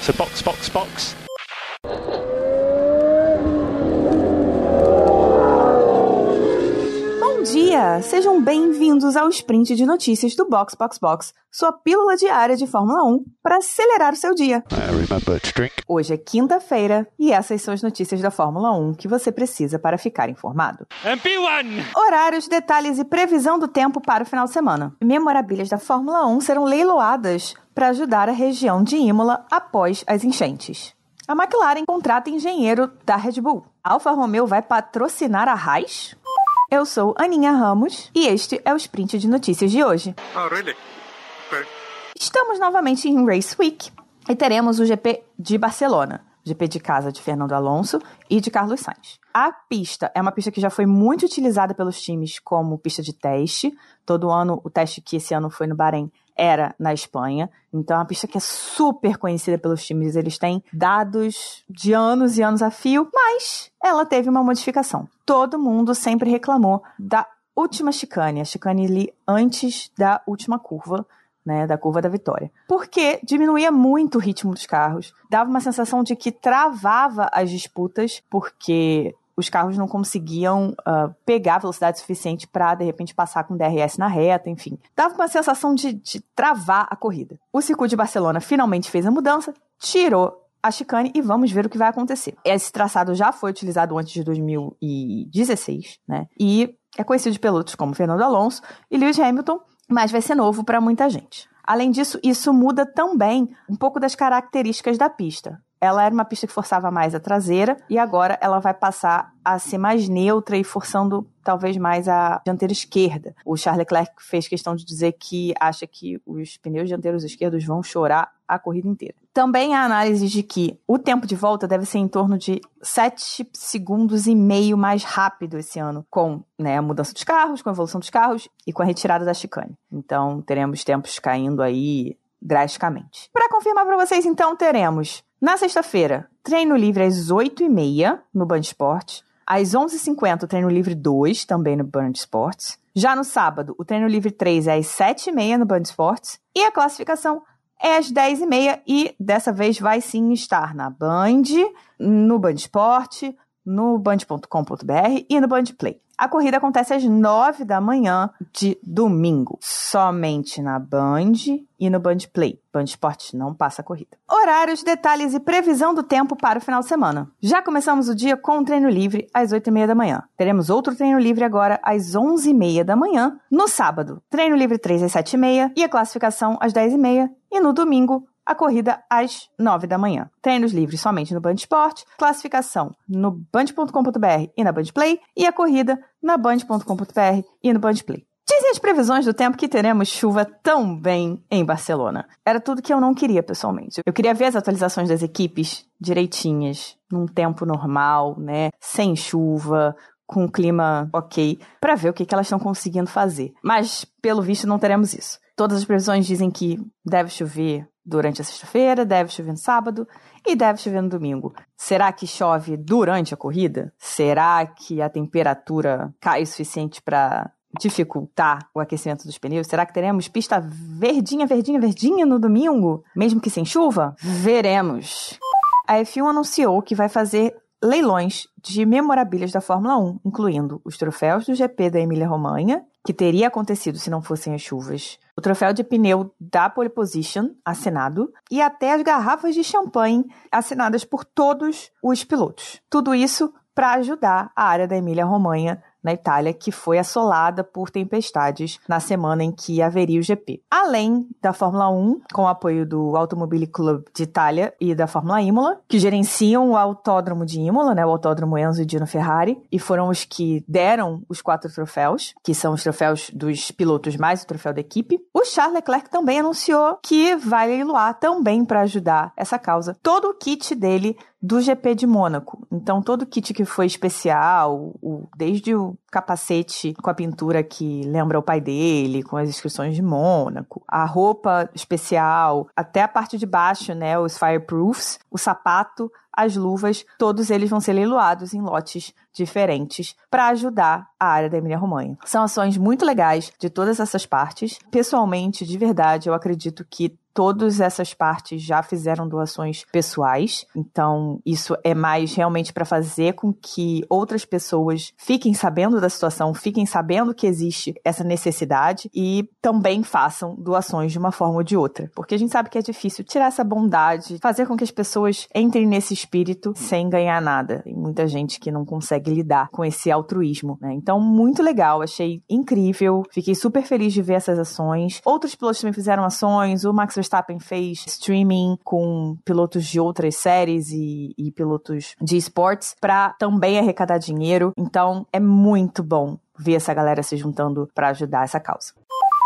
So box, box, box. Bom dia! Sejam bem-vindos ao sprint de notícias do Box Box Box, sua pílula diária de Fórmula 1 para acelerar o seu dia. Hoje é quinta-feira e essas são as notícias da Fórmula 1 que você precisa para ficar informado. MP1! Horários, detalhes e previsão do tempo para o final de semana. Memorabilhas da Fórmula 1 serão leiloadas para ajudar a região de Imola após as enchentes. A McLaren contrata engenheiro da Red Bull. A Alfa Romeo vai patrocinar a Haas? Eu sou Aninha Ramos e este é o sprint de notícias de hoje. Oh, really? Okay. Estamos novamente em Race Week e teremos o GP de Barcelona, GP de casa de Fernando Alonso e de Carlos Sainz. A pista é uma pista que já foi muito utilizada pelos times como pista de teste. Todo ano, o teste que esse ano foi no Bahrein era na Espanha. Então é uma pista que é super conhecida pelos times. Eles têm dados de anos e anos a fio, mas ela teve uma modificação. Todo mundo sempre reclamou da última chicane, a chicane ali antes da última curva, né, da curva da vitória. Porque diminuía muito o ritmo dos carros, dava uma sensação de que travava as disputas, porque os carros não conseguiam ah, pegar velocidade suficiente para, de repente, passar com DRS na reta, enfim. Dava uma sensação de, de travar a corrida. O circuito de Barcelona finalmente fez a mudança, tirou a chicane e vamos ver o que vai acontecer. Esse traçado já foi utilizado antes de 2016, né? E é conhecido de pilotos como Fernando Alonso e Lewis Hamilton, mas vai ser novo para muita gente. Além disso, isso muda também um pouco das características da pista. Ela era uma pista que forçava mais a traseira e agora ela vai passar a ser mais neutra e forçando talvez mais a dianteira esquerda. O Charles Leclerc fez questão de dizer que acha que os pneus dianteiros esquerdos vão chorar a corrida inteira. Também há análise de que o tempo de volta deve ser em torno de 7 segundos e meio mais rápido esse ano, com né, a mudança dos carros, com a evolução dos carros e com a retirada da chicane. Então teremos tempos caindo aí drasticamente. Para confirmar para vocês, então, teremos na sexta-feira treino livre às 8h30 no Band Esportes. Às 11h50, o treino livre 2, também no Band Esportes. Já no sábado, o treino livre 3 é às 7h30 no Band Esportes. E a classificação é às 10h30 e dessa vez vai sim estar na Band, no Band Esporte, no band.com.br e no Band Play. A corrida acontece às 9 da manhã de domingo, somente na Band e no Band Play. Band Esporte não passa a corrida. Horários, detalhes e previsão do tempo para o final de semana. Já começamos o dia com um treino livre às 8h30 da manhã. Teremos outro treino livre agora às 11h30 da manhã. No sábado, treino livre 3 às 7h30 e a classificação às 10h30. E no domingo, a corrida às 9 da manhã. Treinos livres somente no Band Esporte, classificação no band.com.br e na Band Play, e a corrida na band.com.br e no Band Play. Dizem as previsões do tempo que teremos chuva também em Barcelona. Era tudo que eu não queria, pessoalmente. Eu queria ver as atualizações das equipes direitinhas, num tempo normal, né? Sem chuva, com um clima ok, para ver o que, que elas estão conseguindo fazer. Mas, pelo visto, não teremos isso. Todas as previsões dizem que deve chover durante a sexta-feira, deve chover no sábado e deve chover no domingo. Será que chove durante a corrida? Será que a temperatura cai o suficiente para dificultar o aquecimento dos pneus? Será que teremos pista verdinha, verdinha, verdinha no domingo, mesmo que sem chuva? Veremos. A F1 anunciou que vai fazer leilões de memorabilhas da Fórmula 1, incluindo os troféus do GP da Emília-Romanha, que teria acontecido se não fossem as chuvas, o troféu de pneu da Pole Position, assinado, e até as garrafas de champanhe assinadas por todos os pilotos. Tudo isso para ajudar a área da Emília-Romanha na Itália, que foi assolada por tempestades na semana em que haveria o GP. Além da Fórmula 1, com o apoio do Automobile Club de Itália e da Fórmula Imola, que gerenciam o autódromo de Imola, né, o autódromo Enzo e Dino Ferrari, e foram os que deram os quatro troféus, que são os troféus dos pilotos mais o troféu da equipe. O Charles Leclerc também anunciou que vai leiloar também para ajudar essa causa todo o kit dele do GP de Mônaco. Então, todo o kit que foi especial, o, desde o capacete com a pintura que lembra o pai dele, com as inscrições de Mônaco, a roupa especial, até a parte de baixo, né, os fireproofs, o sapato, as luvas, todos eles vão ser leiloados em lotes diferentes para ajudar a área da Emília-Romanha. São ações muito legais de todas essas partes. Pessoalmente, de verdade, eu acredito que todas essas partes já fizeram doações pessoais. Então, isso é mais realmente para fazer com que outras pessoas fiquem sabendo da situação, fiquem sabendo que existe essa necessidade e também façam doações de uma forma ou de outra. Porque a gente sabe que é difícil tirar essa bondade, fazer com que as pessoas entrem nesse espírito sem ganhar nada. Tem muita gente que não consegue lidar com esse altruísmo, né? Então, muito legal, achei incrível, fiquei super feliz de ver essas ações. Outros pilotos também fizeram ações, o Max Verstappen fez streaming com pilotos de outras séries e, e pilotos de esportes para também arrecadar dinheiro. Então, é muito bom ver essa galera se juntando para ajudar essa causa.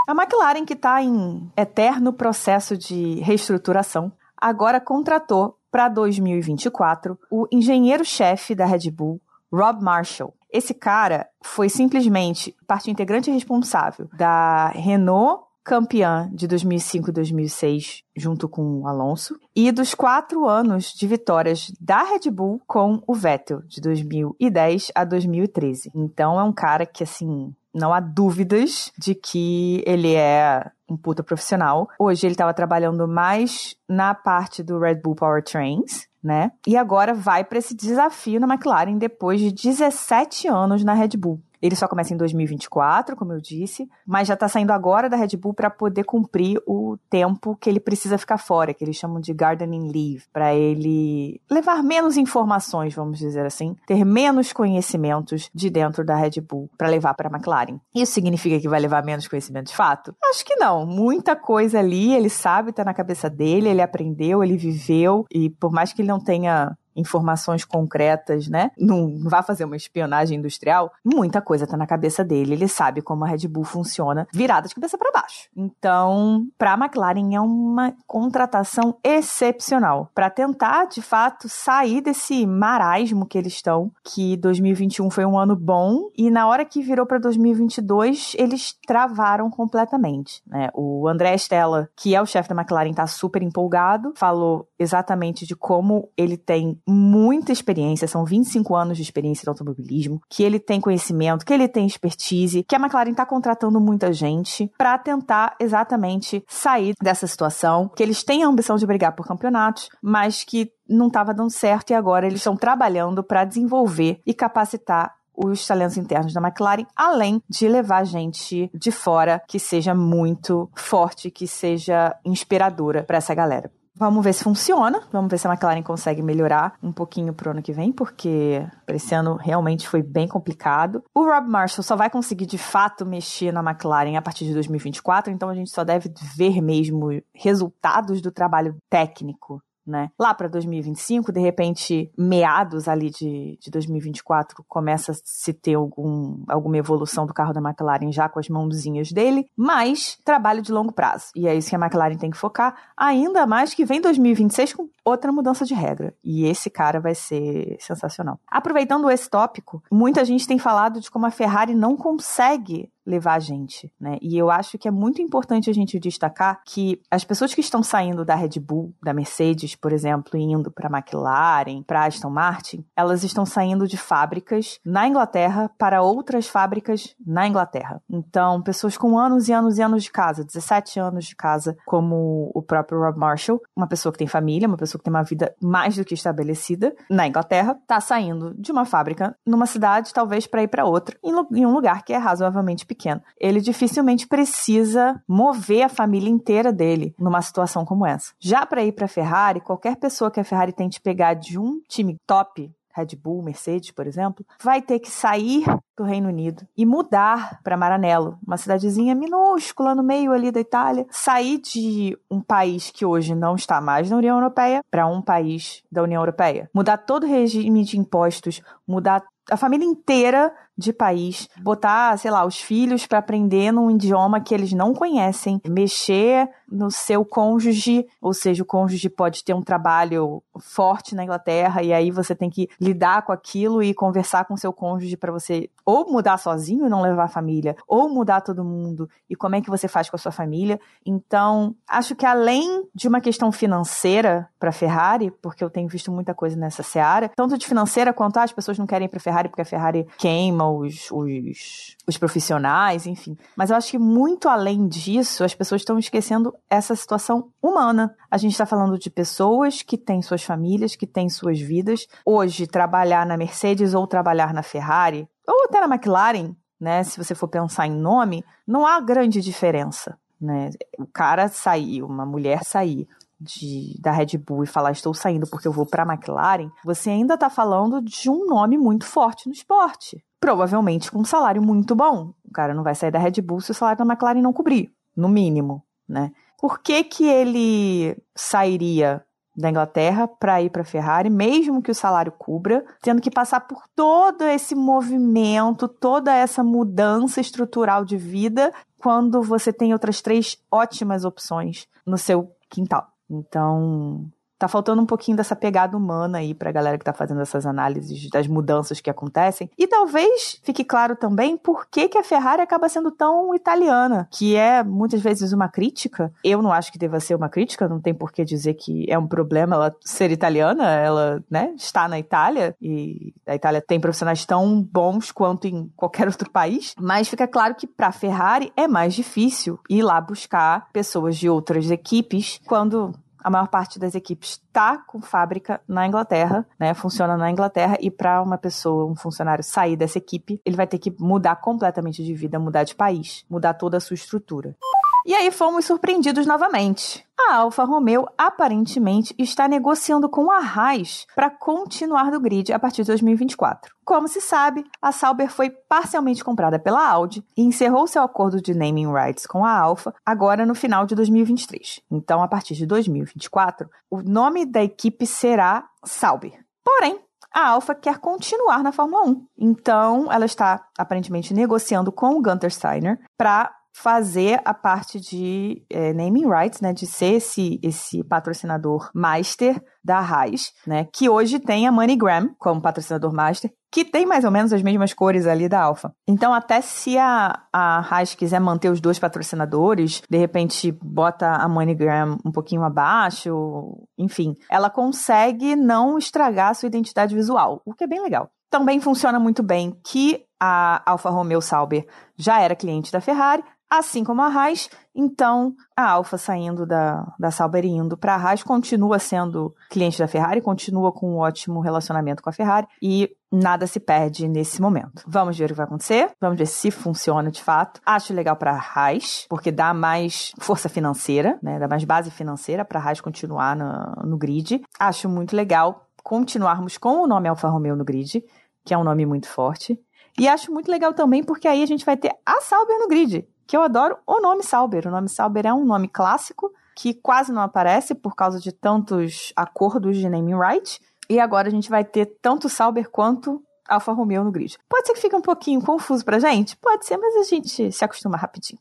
A McLaren, que está em eterno processo de reestruturação, agora contratou para 2024 o engenheiro-chefe da Red Bull, Rob Marshall. Esse cara foi simplesmente parte integrante responsável da Renault campeã de 2005 e 2006 junto com o Alonso e dos quatro anos de vitórias da Red Bull com o Vettel de 2010 a 2013. Então é um cara que assim não há dúvidas de que ele é um puta profissional. Hoje ele estava trabalhando mais na parte do Red Bull Powertrains, né? E agora vai para esse desafio na McLaren depois de 17 anos na Red Bull. Ele só começa em 2024, como eu disse, mas já está saindo agora da Red Bull para poder cumprir o tempo que ele precisa ficar fora, que eles chamam de gardening leave, para ele levar menos informações, vamos dizer assim, ter menos conhecimentos de dentro da Red Bull para levar para a McLaren. Isso significa que vai levar menos conhecimento de fato? Acho que não. Muita coisa ali, ele sabe, tá na cabeça dele, ele aprendeu, ele viveu e por mais que ele não tenha informações concretas, né? Não vai fazer uma espionagem industrial, muita coisa tá na cabeça dele. Ele sabe como a Red Bull funciona, virada de cabeça para baixo. Então, para a McLaren é uma contratação excepcional para tentar, de fato, sair desse marasmo que eles estão, que 2021 foi um ano bom e na hora que virou para 2022, eles travaram completamente, né? O André Stella, que é o chefe da McLaren, tá super empolgado, falou exatamente de como ele tem muita experiência, são 25 anos de experiência no automobilismo, que ele tem conhecimento, que ele tem expertise, que a McLaren está contratando muita gente para tentar exatamente sair dessa situação, que eles têm a ambição de brigar por campeonatos, mas que não estava dando certo e agora eles estão trabalhando para desenvolver e capacitar os talentos internos da McLaren, além de levar gente de fora que seja muito forte, que seja inspiradora para essa galera. Vamos ver se funciona. Vamos ver se a McLaren consegue melhorar um pouquinho pro ano que vem, porque esse ano realmente foi bem complicado. O Rob Marshall só vai conseguir de fato mexer na McLaren a partir de 2024, então a gente só deve ver mesmo resultados do trabalho técnico né? Lá para 2025, de repente, meados ali de, de 2024, começa a se ter algum, alguma evolução do carro da McLaren já com as mãozinhas dele, mas trabalho de longo prazo. E é isso que a McLaren tem que focar, ainda mais que vem 2026 com outra mudança de regra. E esse cara vai ser sensacional. Aproveitando esse tópico, muita gente tem falado de como a Ferrari não consegue levar a gente, né? E eu acho que é muito importante a gente destacar que as pessoas que estão saindo da Red Bull, da Mercedes, por exemplo, indo para McLaren, para Aston Martin, elas estão saindo de fábricas na Inglaterra para outras fábricas na Inglaterra. Então, pessoas com anos e anos e anos de casa, 17 anos de casa, como o próprio Rob Marshall, uma pessoa que tem família, uma pessoa que tem uma vida mais do que estabelecida na Inglaterra, tá saindo de uma fábrica numa cidade, talvez para ir para outra, em um lugar que é razoavelmente pequeno. Ele dificilmente precisa mover a família inteira dele numa situação como essa. Já para ir para Ferrari, qualquer pessoa que a Ferrari tente pegar de um time top Red Bull, Mercedes, por exemplo, vai ter que sair do Reino Unido e mudar para Maranello, uma cidadezinha minúscula no meio ali da Itália, sair de um país que hoje não está mais na União Europeia para um país da União Europeia, mudar todo o regime de impostos, mudar a família inteira de país, botar, sei lá, os filhos para aprender num idioma que eles não conhecem, mexer no seu cônjuge, ou seja, o cônjuge pode ter um trabalho forte na Inglaterra e aí você tem que lidar com aquilo e conversar com seu cônjuge para você ou mudar sozinho e não levar a família, ou mudar todo mundo e como é que você faz com a sua família. Então, acho que além de uma questão financeira para Ferrari, porque eu tenho visto muita coisa nessa seara, tanto de financeira quanto ah, as pessoas não querem ir para Ferrari porque a Ferrari queima os, os, os profissionais, enfim. Mas eu acho que muito além disso, as pessoas estão esquecendo essa situação humana. A gente está falando de pessoas que têm suas famílias, que têm suas vidas. Hoje, trabalhar na Mercedes ou trabalhar na Ferrari, ou até na McLaren, né? Se você for pensar em nome, não há grande diferença. Né? O cara sair, uma mulher sair de, da Red Bull e falar estou saindo porque eu vou para a McLaren, você ainda está falando de um nome muito forte no esporte. Provavelmente com um salário muito bom. O cara não vai sair da Red Bull se o salário da McLaren não cobrir, no mínimo, né? Por que, que ele sairia da Inglaterra para ir para a Ferrari, mesmo que o salário cubra, tendo que passar por todo esse movimento, toda essa mudança estrutural de vida, quando você tem outras três ótimas opções no seu quintal. Então, tá faltando um pouquinho dessa pegada humana aí pra galera que tá fazendo essas análises das mudanças que acontecem. E talvez fique claro também por que, que a Ferrari acaba sendo tão italiana, que é muitas vezes uma crítica. Eu não acho que deva ser uma crítica, não tem por que dizer que é um problema ela ser italiana, ela, né, está na Itália e a Itália tem profissionais tão bons quanto em qualquer outro país, mas fica claro que para a Ferrari é mais difícil ir lá buscar pessoas de outras equipes quando a maior parte das equipes está com fábrica na Inglaterra, né? Funciona na Inglaterra e para uma pessoa, um funcionário sair dessa equipe, ele vai ter que mudar completamente de vida, mudar de país, mudar toda a sua estrutura. E aí fomos surpreendidos novamente. A Alfa Romeo aparentemente está negociando com a Haas para continuar no grid a partir de 2024. Como se sabe, a Sauber foi parcialmente comprada pela Audi e encerrou seu acordo de naming rights com a Alfa agora no final de 2023. Então, a partir de 2024, o nome da equipe será Sauber. Porém, a Alfa quer continuar na Fórmula 1. Então, ela está aparentemente negociando com o Gunter Steiner para fazer a parte de é, naming rights, né, de ser esse, esse patrocinador master da Haas, né, que hoje tem a MoneyGram como patrocinador master, que tem mais ou menos as mesmas cores ali da Alfa. Então, até se a, a Haas quiser manter os dois patrocinadores, de repente bota a MoneyGram um pouquinho abaixo, enfim, ela consegue não estragar a sua identidade visual, o que é bem legal. Também funciona muito bem que a Alfa Romeo Sauber já era cliente da Ferrari, assim como a Haas. Então, a Alfa saindo da, da Sauber e indo para a Haas continua sendo cliente da Ferrari, continua com um ótimo relacionamento com a Ferrari e nada se perde nesse momento. Vamos ver o que vai acontecer, vamos ver se funciona de fato. Acho legal para a Haas, porque dá mais força financeira, né, dá mais base financeira para a Haas continuar no, no grid. Acho muito legal continuarmos com o nome Alfa Romeo no grid, que é um nome muito forte. E acho muito legal também porque aí a gente vai ter a Sauber no grid que eu adoro o nome Sauber. O nome Sauber é um nome clássico que quase não aparece por causa de tantos acordos de naming right. E agora a gente vai ter tanto Sauber quanto Alfa Romeo no grid. Pode ser que fique um pouquinho confuso pra gente? Pode ser, mas a gente se acostuma rapidinho.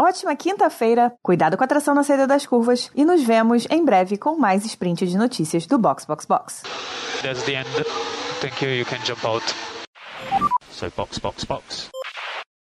Ótima quinta-feira, cuidado com a tração na saída das curvas e nos vemos em breve com mais sprint de notícias do Box Box Box. That's the end. Thank you. You can jump out. So box, box, box.